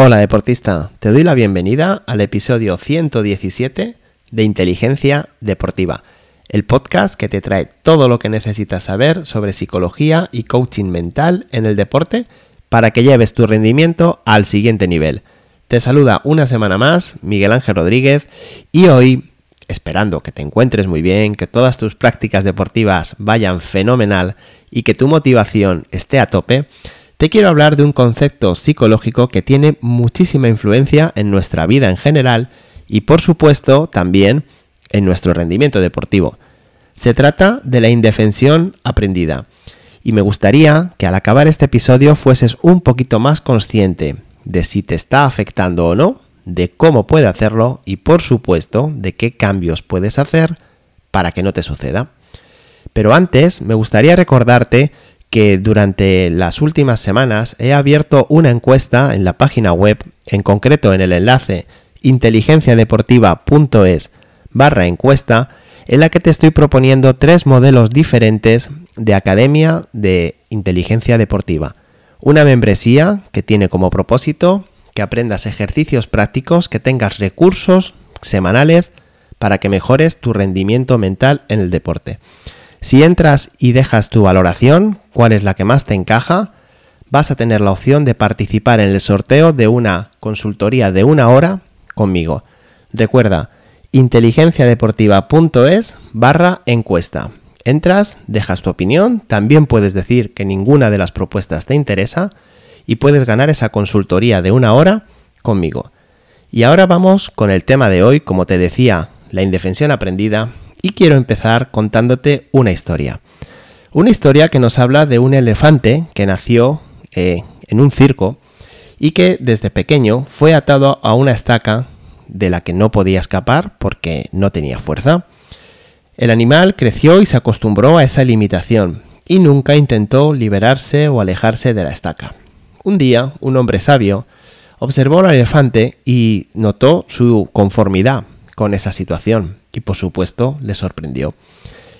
Hola deportista, te doy la bienvenida al episodio 117 de Inteligencia Deportiva, el podcast que te trae todo lo que necesitas saber sobre psicología y coaching mental en el deporte para que lleves tu rendimiento al siguiente nivel. Te saluda una semana más Miguel Ángel Rodríguez y hoy, esperando que te encuentres muy bien, que todas tus prácticas deportivas vayan fenomenal y que tu motivación esté a tope, te quiero hablar de un concepto psicológico que tiene muchísima influencia en nuestra vida en general y por supuesto también en nuestro rendimiento deportivo. Se trata de la indefensión aprendida. Y me gustaría que al acabar este episodio fueses un poquito más consciente de si te está afectando o no, de cómo puede hacerlo y por supuesto de qué cambios puedes hacer para que no te suceda. Pero antes me gustaría recordarte que durante las últimas semanas he abierto una encuesta en la página web, en concreto en el enlace inteligenciadeportiva.es barra encuesta, en la que te estoy proponiendo tres modelos diferentes de academia de inteligencia deportiva. Una membresía que tiene como propósito que aprendas ejercicios prácticos, que tengas recursos semanales para que mejores tu rendimiento mental en el deporte. Si entras y dejas tu valoración, cuál es la que más te encaja, vas a tener la opción de participar en el sorteo de una consultoría de una hora conmigo. Recuerda, inteligenciadeportiva.es barra encuesta. Entras, dejas tu opinión, también puedes decir que ninguna de las propuestas te interesa y puedes ganar esa consultoría de una hora conmigo. Y ahora vamos con el tema de hoy, como te decía, la indefensión aprendida y quiero empezar contándote una historia. Una historia que nos habla de un elefante que nació eh, en un circo y que desde pequeño fue atado a una estaca de la que no podía escapar porque no tenía fuerza. El animal creció y se acostumbró a esa limitación y nunca intentó liberarse o alejarse de la estaca. Un día, un hombre sabio observó al elefante y notó su conformidad con esa situación y por supuesto le sorprendió.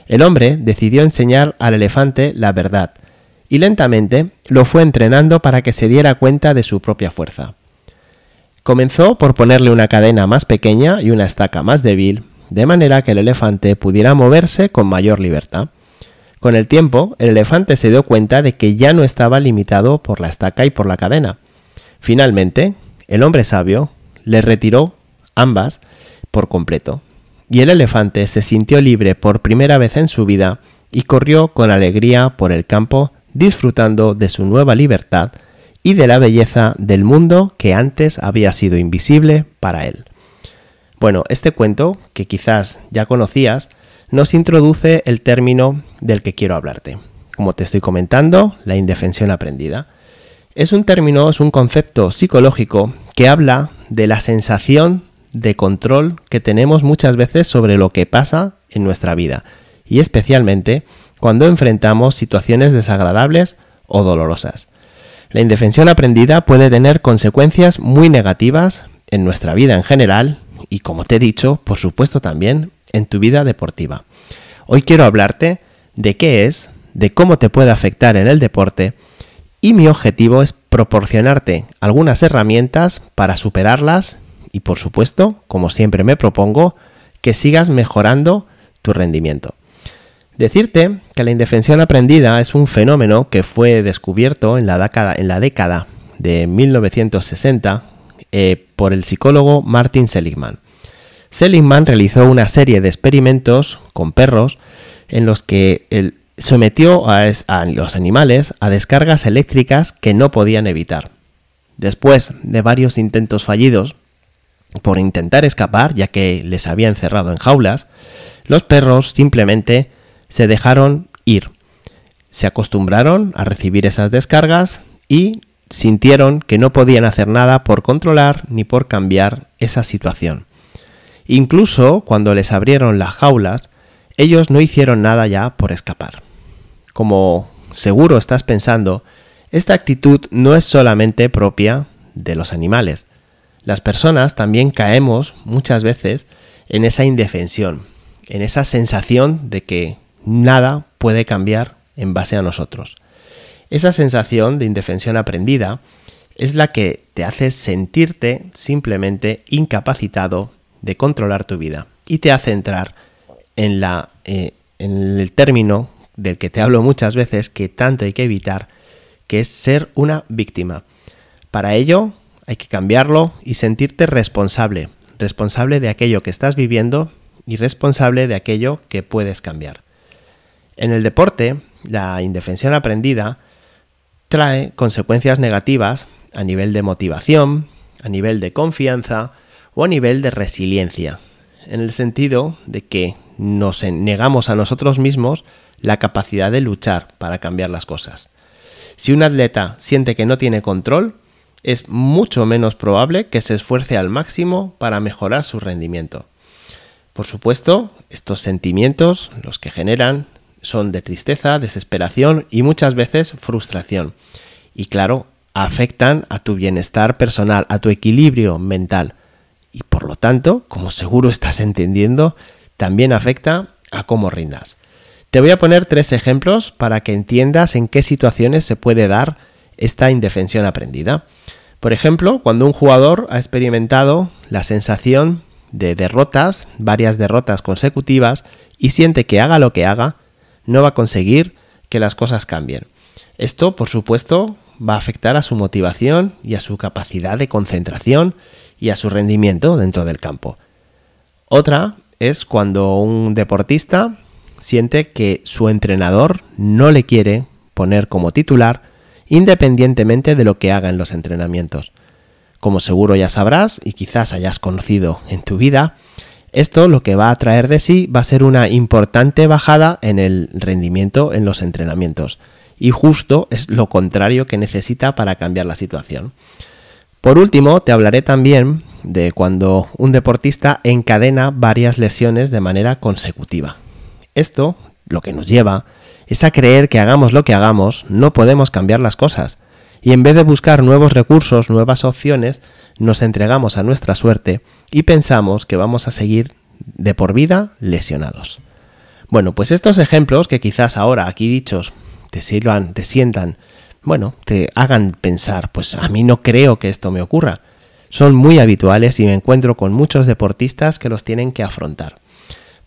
El hombre decidió enseñar al elefante la verdad y lentamente lo fue entrenando para que se diera cuenta de su propia fuerza. Comenzó por ponerle una cadena más pequeña y una estaca más débil, de manera que el elefante pudiera moverse con mayor libertad. Con el tiempo, el elefante se dio cuenta de que ya no estaba limitado por la estaca y por la cadena. Finalmente, el hombre sabio le retiró ambas por completo, y el elefante se sintió libre por primera vez en su vida y corrió con alegría por el campo disfrutando de su nueva libertad y de la belleza del mundo que antes había sido invisible para él. Bueno, este cuento, que quizás ya conocías, nos introduce el término del que quiero hablarte. Como te estoy comentando, la indefensión aprendida. Es un término, es un concepto psicológico que habla de la sensación de control que tenemos muchas veces sobre lo que pasa en nuestra vida y especialmente cuando enfrentamos situaciones desagradables o dolorosas. La indefensión aprendida puede tener consecuencias muy negativas en nuestra vida en general y como te he dicho, por supuesto también en tu vida deportiva. Hoy quiero hablarte de qué es, de cómo te puede afectar en el deporte y mi objetivo es proporcionarte algunas herramientas para superarlas y por supuesto, como siempre me propongo, que sigas mejorando tu rendimiento. Decirte que la indefensión aprendida es un fenómeno que fue descubierto en la década, de 1960 eh, por el psicólogo Martin Seligman. Seligman realizó una serie de experimentos con perros en los que sometió a los animales a descargas eléctricas que no podían evitar. Después de varios intentos fallidos, por intentar escapar, ya que les había encerrado en jaulas, los perros simplemente se dejaron ir. Se acostumbraron a recibir esas descargas y sintieron que no podían hacer nada por controlar ni por cambiar esa situación. Incluso cuando les abrieron las jaulas, ellos no hicieron nada ya por escapar. Como seguro estás pensando, esta actitud no es solamente propia de los animales, las personas también caemos muchas veces en esa indefensión, en esa sensación de que nada puede cambiar en base a nosotros. Esa sensación de indefensión aprendida es la que te hace sentirte simplemente incapacitado de controlar tu vida y te hace entrar en, la, eh, en el término del que te hablo muchas veces que tanto hay que evitar, que es ser una víctima. Para ello hay que cambiarlo y sentirte responsable, responsable de aquello que estás viviendo y responsable de aquello que puedes cambiar. En el deporte, la indefensión aprendida trae consecuencias negativas a nivel de motivación, a nivel de confianza o a nivel de resiliencia, en el sentido de que nos negamos a nosotros mismos la capacidad de luchar para cambiar las cosas. Si un atleta siente que no tiene control, es mucho menos probable que se esfuerce al máximo para mejorar su rendimiento. Por supuesto, estos sentimientos, los que generan, son de tristeza, desesperación y muchas veces frustración. Y claro, afectan a tu bienestar personal, a tu equilibrio mental. Y por lo tanto, como seguro estás entendiendo, también afecta a cómo rindas. Te voy a poner tres ejemplos para que entiendas en qué situaciones se puede dar esta indefensión aprendida. Por ejemplo, cuando un jugador ha experimentado la sensación de derrotas, varias derrotas consecutivas, y siente que haga lo que haga, no va a conseguir que las cosas cambien. Esto, por supuesto, va a afectar a su motivación y a su capacidad de concentración y a su rendimiento dentro del campo. Otra es cuando un deportista siente que su entrenador no le quiere poner como titular independientemente de lo que haga en los entrenamientos. Como seguro ya sabrás y quizás hayas conocido en tu vida, esto lo que va a traer de sí va a ser una importante bajada en el rendimiento en los entrenamientos. Y justo es lo contrario que necesita para cambiar la situación. Por último, te hablaré también de cuando un deportista encadena varias lesiones de manera consecutiva. Esto lo que nos lleva es a creer que hagamos lo que hagamos, no podemos cambiar las cosas. Y en vez de buscar nuevos recursos, nuevas opciones, nos entregamos a nuestra suerte y pensamos que vamos a seguir de por vida lesionados. Bueno, pues estos ejemplos que quizás ahora aquí dichos te sirvan, te sientan, bueno, te hagan pensar, pues a mí no creo que esto me ocurra. Son muy habituales y me encuentro con muchos deportistas que los tienen que afrontar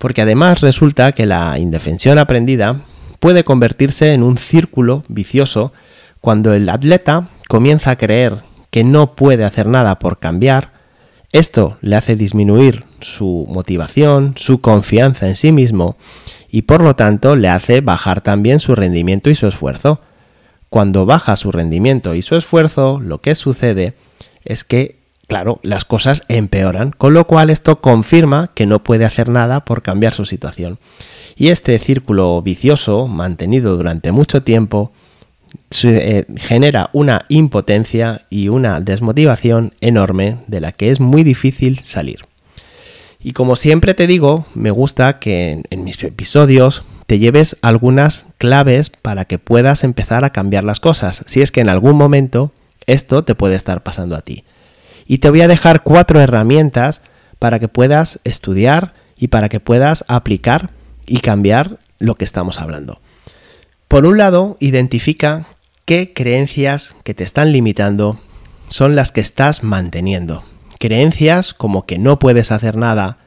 porque además resulta que la indefensión aprendida puede convertirse en un círculo vicioso cuando el atleta comienza a creer que no puede hacer nada por cambiar, esto le hace disminuir su motivación, su confianza en sí mismo y por lo tanto le hace bajar también su rendimiento y su esfuerzo. Cuando baja su rendimiento y su esfuerzo, lo que sucede es que claro, las cosas empeoran, con lo cual esto confirma que no puede hacer nada por cambiar su situación. Y este círculo vicioso, mantenido durante mucho tiempo, eh, genera una impotencia y una desmotivación enorme de la que es muy difícil salir. Y como siempre te digo, me gusta que en mis episodios te lleves algunas claves para que puedas empezar a cambiar las cosas, si es que en algún momento esto te puede estar pasando a ti y te voy a dejar cuatro herramientas para que puedas estudiar y para que puedas aplicar y cambiar lo que estamos hablando. Por un lado, identifica qué creencias que te están limitando son las que estás manteniendo. Creencias como que no puedes hacer nada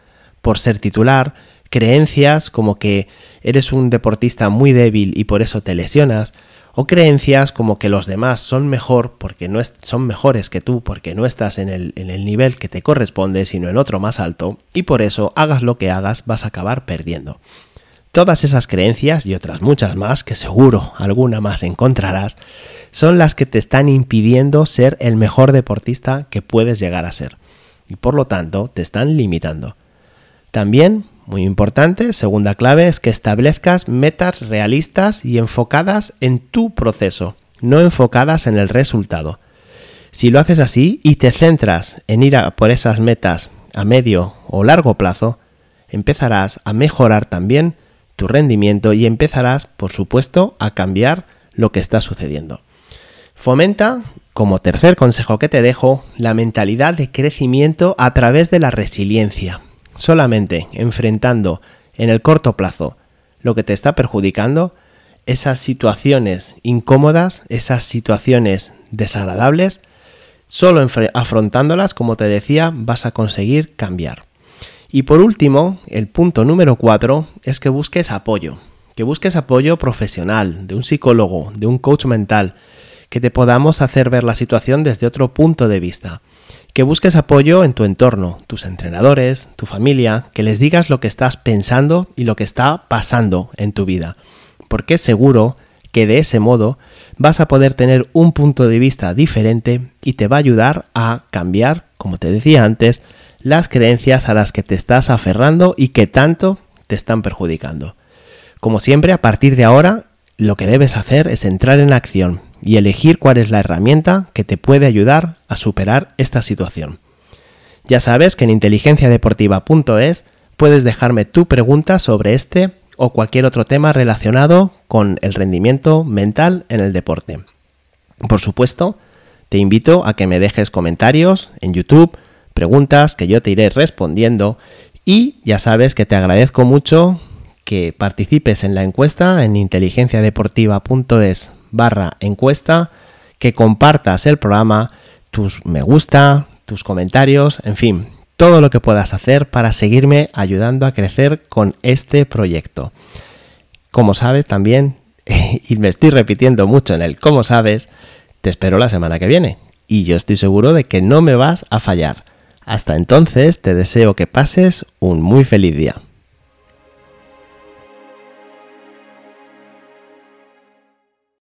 por ser titular, creencias como que eres un deportista muy débil y por eso te lesionas, o creencias como que los demás son mejor porque no son mejores que tú porque no estás en el, en el nivel que te corresponde sino en otro más alto y por eso hagas lo que hagas vas a acabar perdiendo. Todas esas creencias y otras muchas más, que seguro alguna más encontrarás, son las que te están impidiendo ser el mejor deportista que puedes llegar a ser. Y por lo tanto te están limitando. También muy importante, segunda clave, es que establezcas metas realistas y enfocadas en tu proceso, no enfocadas en el resultado. Si lo haces así y te centras en ir por esas metas a medio o largo plazo, empezarás a mejorar también tu rendimiento y empezarás, por supuesto, a cambiar lo que está sucediendo. Fomenta, como tercer consejo que te dejo, la mentalidad de crecimiento a través de la resiliencia solamente enfrentando en el corto plazo lo que te está perjudicando, esas situaciones incómodas, esas situaciones desagradables, Solo afrontándolas, como te decía, vas a conseguir cambiar. Y por último, el punto número 4 es que busques apoyo. Que busques apoyo profesional, de un psicólogo, de un coach mental, que te podamos hacer ver la situación desde otro punto de vista. Que busques apoyo en tu entorno, tus entrenadores, tu familia, que les digas lo que estás pensando y lo que está pasando en tu vida. Porque seguro que de ese modo vas a poder tener un punto de vista diferente y te va a ayudar a cambiar, como te decía antes, las creencias a las que te estás aferrando y que tanto te están perjudicando. Como siempre, a partir de ahora, lo que debes hacer es entrar en acción y elegir cuál es la herramienta que te puede ayudar a superar esta situación. Ya sabes que en inteligenciadeportiva.es puedes dejarme tu pregunta sobre este o cualquier otro tema relacionado con el rendimiento mental en el deporte. Por supuesto, te invito a que me dejes comentarios en YouTube, preguntas que yo te iré respondiendo y ya sabes que te agradezco mucho que participes en la encuesta en inteligenciadeportiva.es barra encuesta, que compartas el programa, tus me gusta, tus comentarios, en fin, todo lo que puedas hacer para seguirme ayudando a crecer con este proyecto. Como sabes también, y me estoy repitiendo mucho en el como sabes, te espero la semana que viene y yo estoy seguro de que no me vas a fallar. Hasta entonces te deseo que pases un muy feliz día.